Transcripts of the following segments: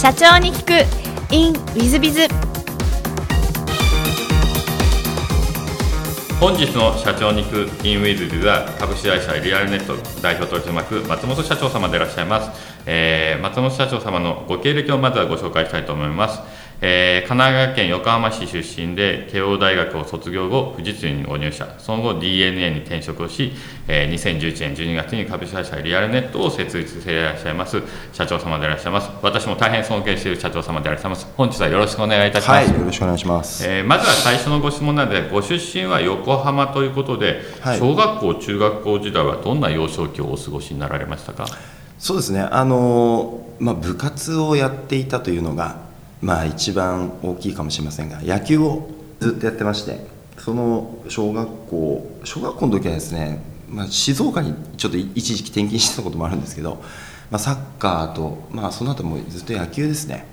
社長に聞く。In ウィズビズ本日の社長に行く。インウィズビズは株式会社リアルネット代表取締役松本社長様でいらっしゃいます、えー松本社長様のご経歴をまずはご紹介したいと思います、えー神奈川県横浜市出身で慶応大学を卒業後富士通にご入社。その後 DNA に転職をし、えー2011年12月に株式会社リアルネットを設立していらっしゃいます社長様でいらっしゃいます。私も大変尊敬している社長様でいらっしゃいます。本日はよろしくお願いいたします、はい、よろしくお願いします。えーまずは最初のご質問なので、ご出身は横浜ということで、はい。小学校、中学校時代はどんな幼少期をお過ごしになられましたか？そうですね、あのまあ、部活をやっていたというのが、まあ、一番大きいかもしれませんが、野球をずっとやってまして、その小学校、小学校の時はですね、まあ、静岡にちょっと一時期転勤してたこともあるんですけど、まあ、サッカーと、まあ、その後もずっと野球ですね、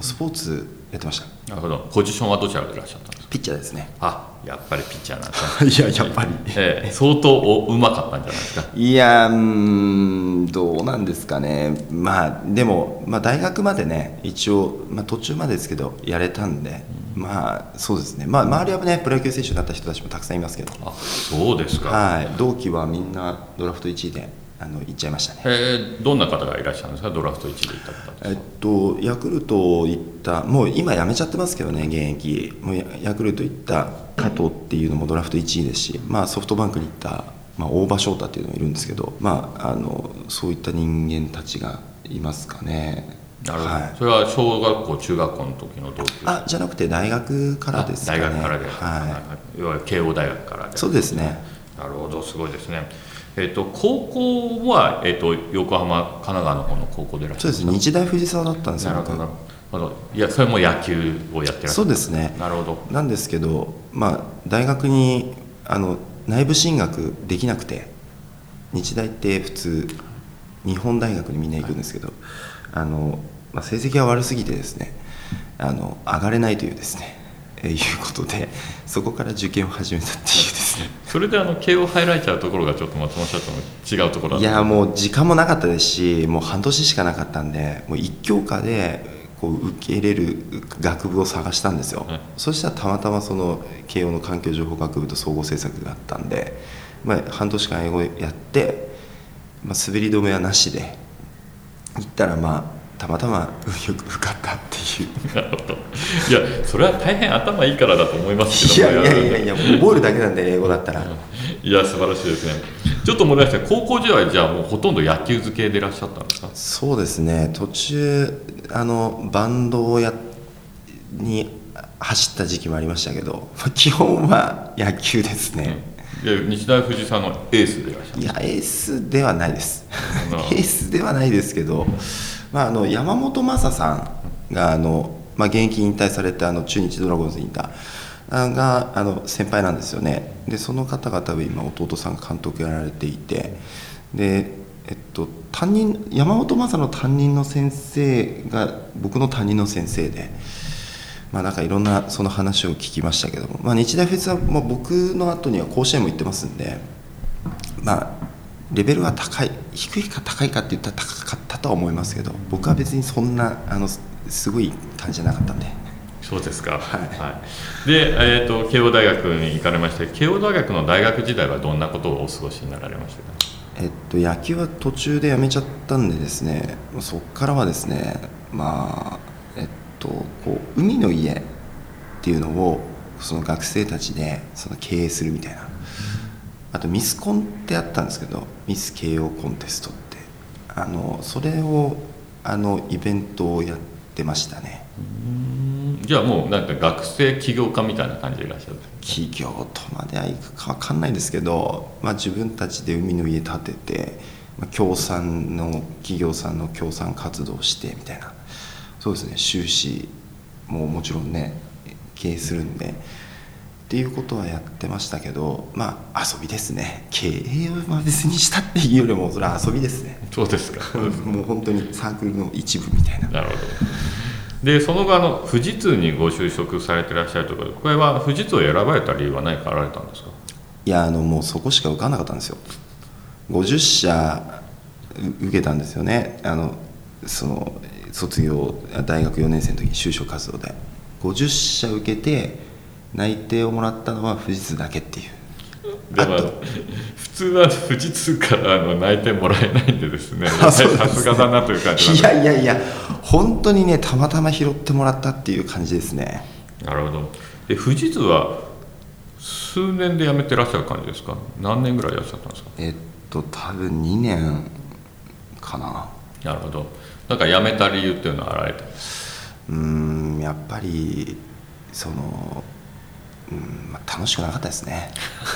スポーツやってました、なるほど、ポジションはどちらでいらっしゃったんですか？ピッチャーですね。あ、やっぱりピッチャーなんですね。いや、やっぱり。ええ相当おうまかったんじゃないですか？いやうーんどうなんですかね、まあ、でも、まあ、大学までね、一応、まあ、途中までですけど、やれたんで、まあ、そうですね、まあ、周りはね、プロ野球選手になった人たちもたくさんいますけど、あ、そうですか。はい、同期はみんなドラフト1位であの行っちゃいましたね。えーどんな方がいらっしゃるんですか、ドラフト1で行った方えっと、ヤクルト行った、もう今やめちゃってますけどね、現役、もうヤヤクルト行った加藤っていうのもドラフト1位ですし、まあ、ソフトバンクに行った、まあ、大場翔太っていうのがいるんですけど、まあ、あのそういった人間たちがいますかね。なるほど、はいそれは小学校、中学校の時の同級生。あじゃなくて大学からですかね。大学からで、はいわゆる慶応大学からで。そうですね。なるほど、すごいですね。えっ、と高校はえっ、と横浜神奈川の方の高校でいらっしゃるそうです日大藤沢だったんですよ。なるほど。な僕るほど。いやそれも野球をやってらっしゃる。そうですね。なるほど。なんですけど、まあ、大学にあの内部進学できなくて日大って普通日本大学にみんな行くんですけど、あのまあ、成績が悪すぎてですねあの上がれないというですね、えーいうことでそこから受験を始めたっていうですね。それであの慶応入られちゃうところがちょっと松本社長の違うところだいやもう時間もなかったですしもう半年しかなかったんでもう一教科でこう受け入れる学部を探したんですよ、はい。そしたらたまたまその慶応の環境情報学部と総合政策があったんで、まあ、半年間英語やって、まあ、滑り止めはなしで行ったらまあたまたま運よく受かったっていうなるほど。いやそれは大変頭いいからだと思いますいけども。やいやいやいや覚えるだけなんで英語だったらいや素晴らしいですね。ちょっと思い出して高校時代はじゃあもうほとんど野球漬けでいらっしゃったんですか？そうですね途中あのバンドをやに走った時期もありましたけどまあ基本は野球ですね、で日大藤沢のエースでいらっしゃる。いやエースではないです エースではないですけど、まあ、あの山本昌さんがあの、まあ、現役引退されたあの中日ドラゴンズにいたがあの先輩なんですよねでその方が多分今弟さんが監督やられていてで、えっと、担任山本昌の担任の先生が僕の担任の先生で。まあ、なんかいろんなその話を聞きましたけども、まあ、日大フェスはもう僕の後には甲子園も行ってますんで、まあ、レベルは高い低いか高いかって言ったら高かっとは思いますけど僕は別にそんなあのすすごい感じじゃなかったんでそうですか。はいい。で、えっ、と慶応大学に行かれまして、慶応大学の大学時代はどんなことをお過ごしになられましたか？えっと、野球は途中でやめちゃったんでですねそこからはですねまあえっとこう海の家っていうのをその学生たちでその経営するみたいなあとミスコンってあったんですけどミス慶応コンテストってあのそれをあのイベントをやってましたね。じゃあもうなんか学生起業家みたいな感じでいらっしゃる。企業とまではいくか分かんないですけど、まあ、自分たちで海の家建てて、まあ、協賛の企業さんの協賛活動をしてみたいな。そうですね。収支ももちろんね経営するんでっていうことはやってましたけどまあ遊びですね。経営をまあ別にしたっていうよりもそれは遊びですね。そうですか。もう本当にサークルの一部みたいな。なるほど。でその後あの富士通にご就職されていらっしゃるということでこれは富士通を選ばれた理由は何かあられたんですか？いやあのもうそこしか受かんなかったんですよ。50社う受けたんですよね。あのその卒業大学4年生の時に就職活動で。50社受けて内定をもらったのは富士通だけっていう。でも普通は富士通からの内定もらえないんでですね。さすがだなという感じいやいやいや本当にねたまたま拾ってもらったっていう感じですね。なるほど。で富士通は数年で辞めてらっしゃる感じですか？何年ぐらいいらっしゃったんですか？えっと多分2年かな。なるほど。なんか辞めた理由っていうのはあられたうんやっぱりそのうんまあ、楽しくなかったですね。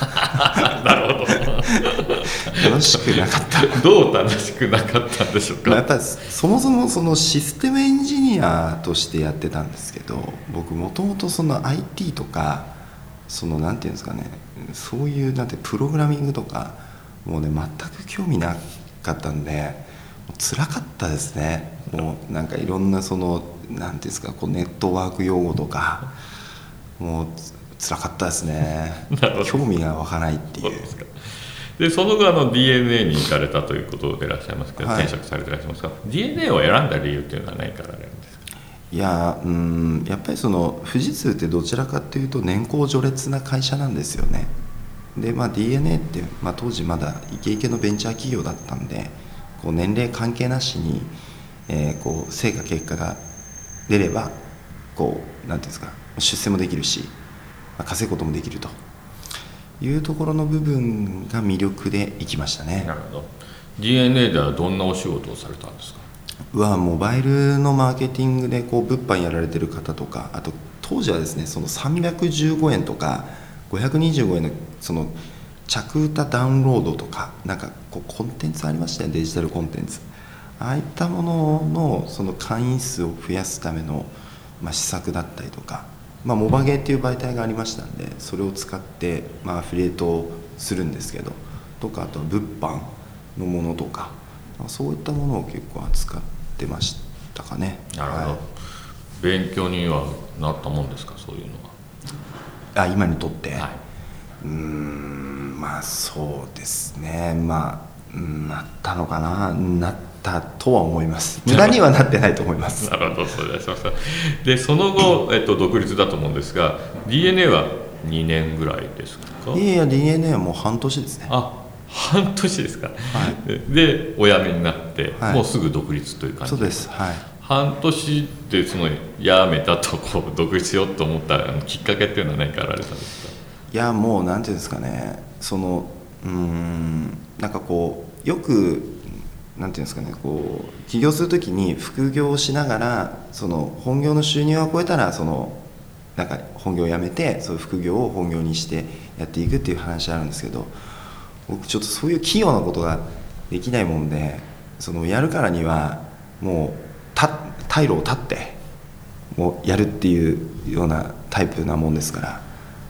なるほど。楽しくなかった。どう楽しくなかったんでしょうか、まあ、やっぱりそもそもそのシステムエンジニアとしてやってたんですけど僕もともとその IT とかそのなんていうんですかねそういうなんてプログラミングとかもうね全く興味なかったんで辛かったですね。もうなんかいろんなそのなんていうんですかこうネットワーク用語とかもう辛かったですね。興味が湧かないっていう。でその後あの DNA に行かれたということでいらっしゃいますけど、はい、転職されていらっしゃいますが DNA を選んだ理由っていうのは何からあるんですか？いやうんやっぱりその富士通ってどちらかというと年功序列な会社なんですよね。で、まあ、DNA って、まあ、当時まだイケイケのベンチャー企業だったんでこう年齢関係なしに、えー、こう成果結果が出ればこうなんていうんですか出世もできるし稼ぐこともできるというところの部分が魅力でいきましたね。なるほど。DNA ではどんなお仕事をされたんですか？はモバイルのマーケティングでこう物販やられてる方とかあと当時はですねその315円とか525円のその着歌ダウンロードとかなんかこうコンテンツありましたね。デジタルコンテンツ。ああいったもののその会員数を増やすための、まあ、施策だったりとかまあ、モバゲーっていう媒体がありましたんでそれを使って、まあ、アフィリエイトをするんですけどとかあとは物販のものとかそういったものを結構扱ってましたかね。なるほど、はい、勉強にはなったもんですか？そういうのは。あ今にとって、はい、うんまあそうですね。まあなったのかな。なったとは思います。無駄にはなってないと思います。なるほどそうしましたでその後、えっと、独立だと思うんですが DNA は2年ぐらいですか？いやいや DNA はもう半年ですね。あ半年ですか、はい、でお辞めになって、はい、もうすぐ独立という感じ？そうですはい。半年でその辞めたとこう独立しようと思ったきっかけっていうのは何かあられたんですか？いやもうなんていうんですかね。そのうんなんかこうよくなんていうんですかねこう起業する時に副業をしながらその本業の収入を超えたらそのなんか本業を辞めてそういう副業を本業にしてやっていくっていう話あるんですけど僕ちょっとそういう器用なことができないもんでそのやるからにはもう退路を断ってもうやるっていうようなタイプなもんですから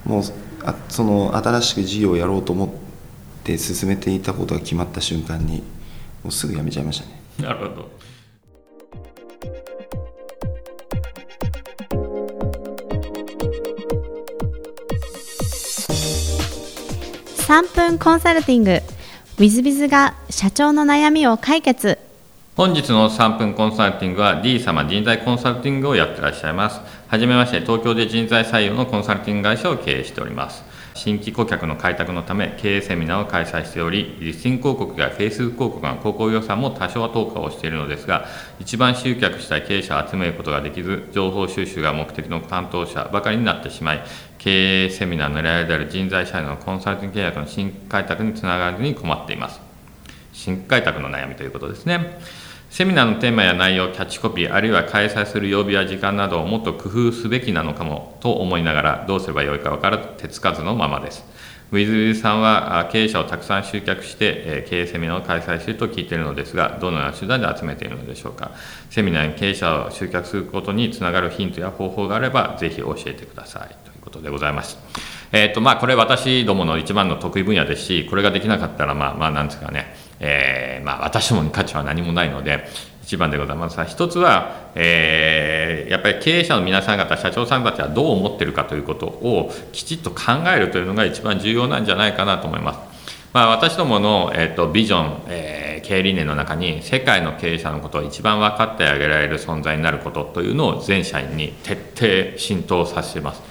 もうあその新しく事業をやろうと思って進めていたことが決まった瞬間にもうすぐ辞めちゃいましたね。なるほど。3分コンサルティング。w i z b i z が社長の悩みを解決。本日の3分コンサルティングは D 様人材コンサルティングをやってらっしゃいます。はじめまして東京で人材採用のコンサルティング会社を経営しております新規顧客の開拓のため経営セミナーを開催しており、リスティング広告や Facebook 広告の広告予算も多少は投下をしているのですが、一番集客したい経営者を集めることができず、情報収集が目的の担当者ばかりになってしまい、経営セミナーの狙いである人材社員のコンサルティング契約の新開拓につながらずに困っています。新開拓の悩みということですね。セミナーのテーマや内容、キャッチコピー、あるいは開催する曜日や時間などをもっと工夫すべきなのかもと思いながら、どうすればよいか分からず手つかずのままです。ウィズウィズさんは経営者をたくさん集客して経営セミナーを開催していると聞いているのですが、どのような手段で集めているのでしょうか。セミナーに経営者を集客することにつながるヒントや方法があれば、ぜひ教えてくださいということでございます。えっ、ー、と、まあ、これ私どもの一番の得意分野ですし、これができなかったら、まあ、まあ、なんですかね、えー、まあ、私どもに価値は何もないので、一番でございますが、一つは、えー、やっぱり経営者の皆さん方、社長さんたちはどう思ってるかということをきちっと考えるというのが一番重要なんじゃないかなと思います。まあ、私どもの、えーと、ビジョン、えー、経営理念の中に世界の経営者のことを一番分かってあげられる存在になることというのを全社員に徹底浸透させます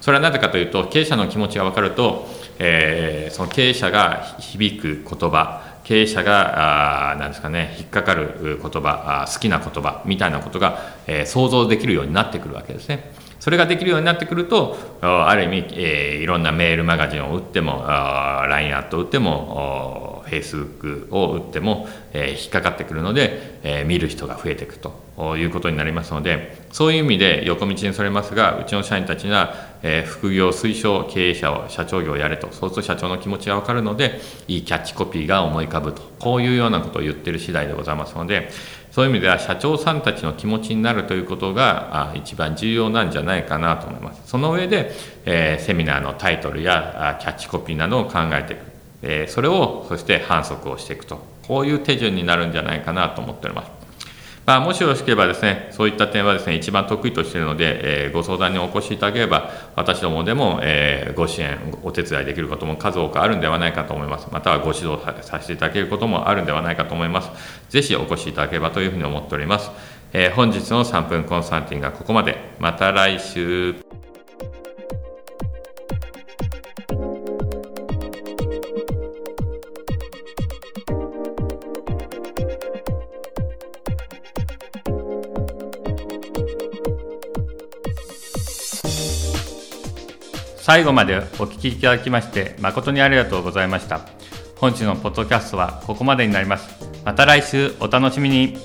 それはなぜかというと経営者の気持ちが分かると、えー、その経営者が響く言葉経営者があなんですかね引っかかる言葉あ好きな言葉みたいなことが、えー、想像できるようになってくるわけですね。それができるようになってくるとある意味、えー、いろんなメールマガジンを打っても LINE アットを打っても Facebook を打っても、えー、引っかかってくるので、えー、見る人が増えていくということになりますのでそういう意味で横道にそれますがうちの社員たちには、えー、副業推奨経営者を社長業をやれとそうすると社長の気持ちが分かるのでいいキャッチコピーが思い浮かぶとこういうようなことを言ってる次第でございますのでそういう意味では社長さんたちの気持ちになるということが一番重要なんじゃないかなと思います。その上で、えー、セミナーのタイトルやキャッチコピーなどを考えていく、え、それをそして反則をしていくとこういう手順になるんじゃないかなと思っております。まあ、もしよろしければですね、そういった点はですね、一番得意としているので、えー、ご相談にお越しいただければ、私どもでも、えー、ご支援、お手伝いできることも数多くあるんではないかと思います。またはご指導させていただけることもあるんではないかと思います。ぜひお越しいただければというふうに思っております。えー、本日の3分コンサルティングはここまで。また来週。最後までお聞きいただきまして誠にありがとうございました。本日のポッドキャストはここまでになります。また来週お楽しみに。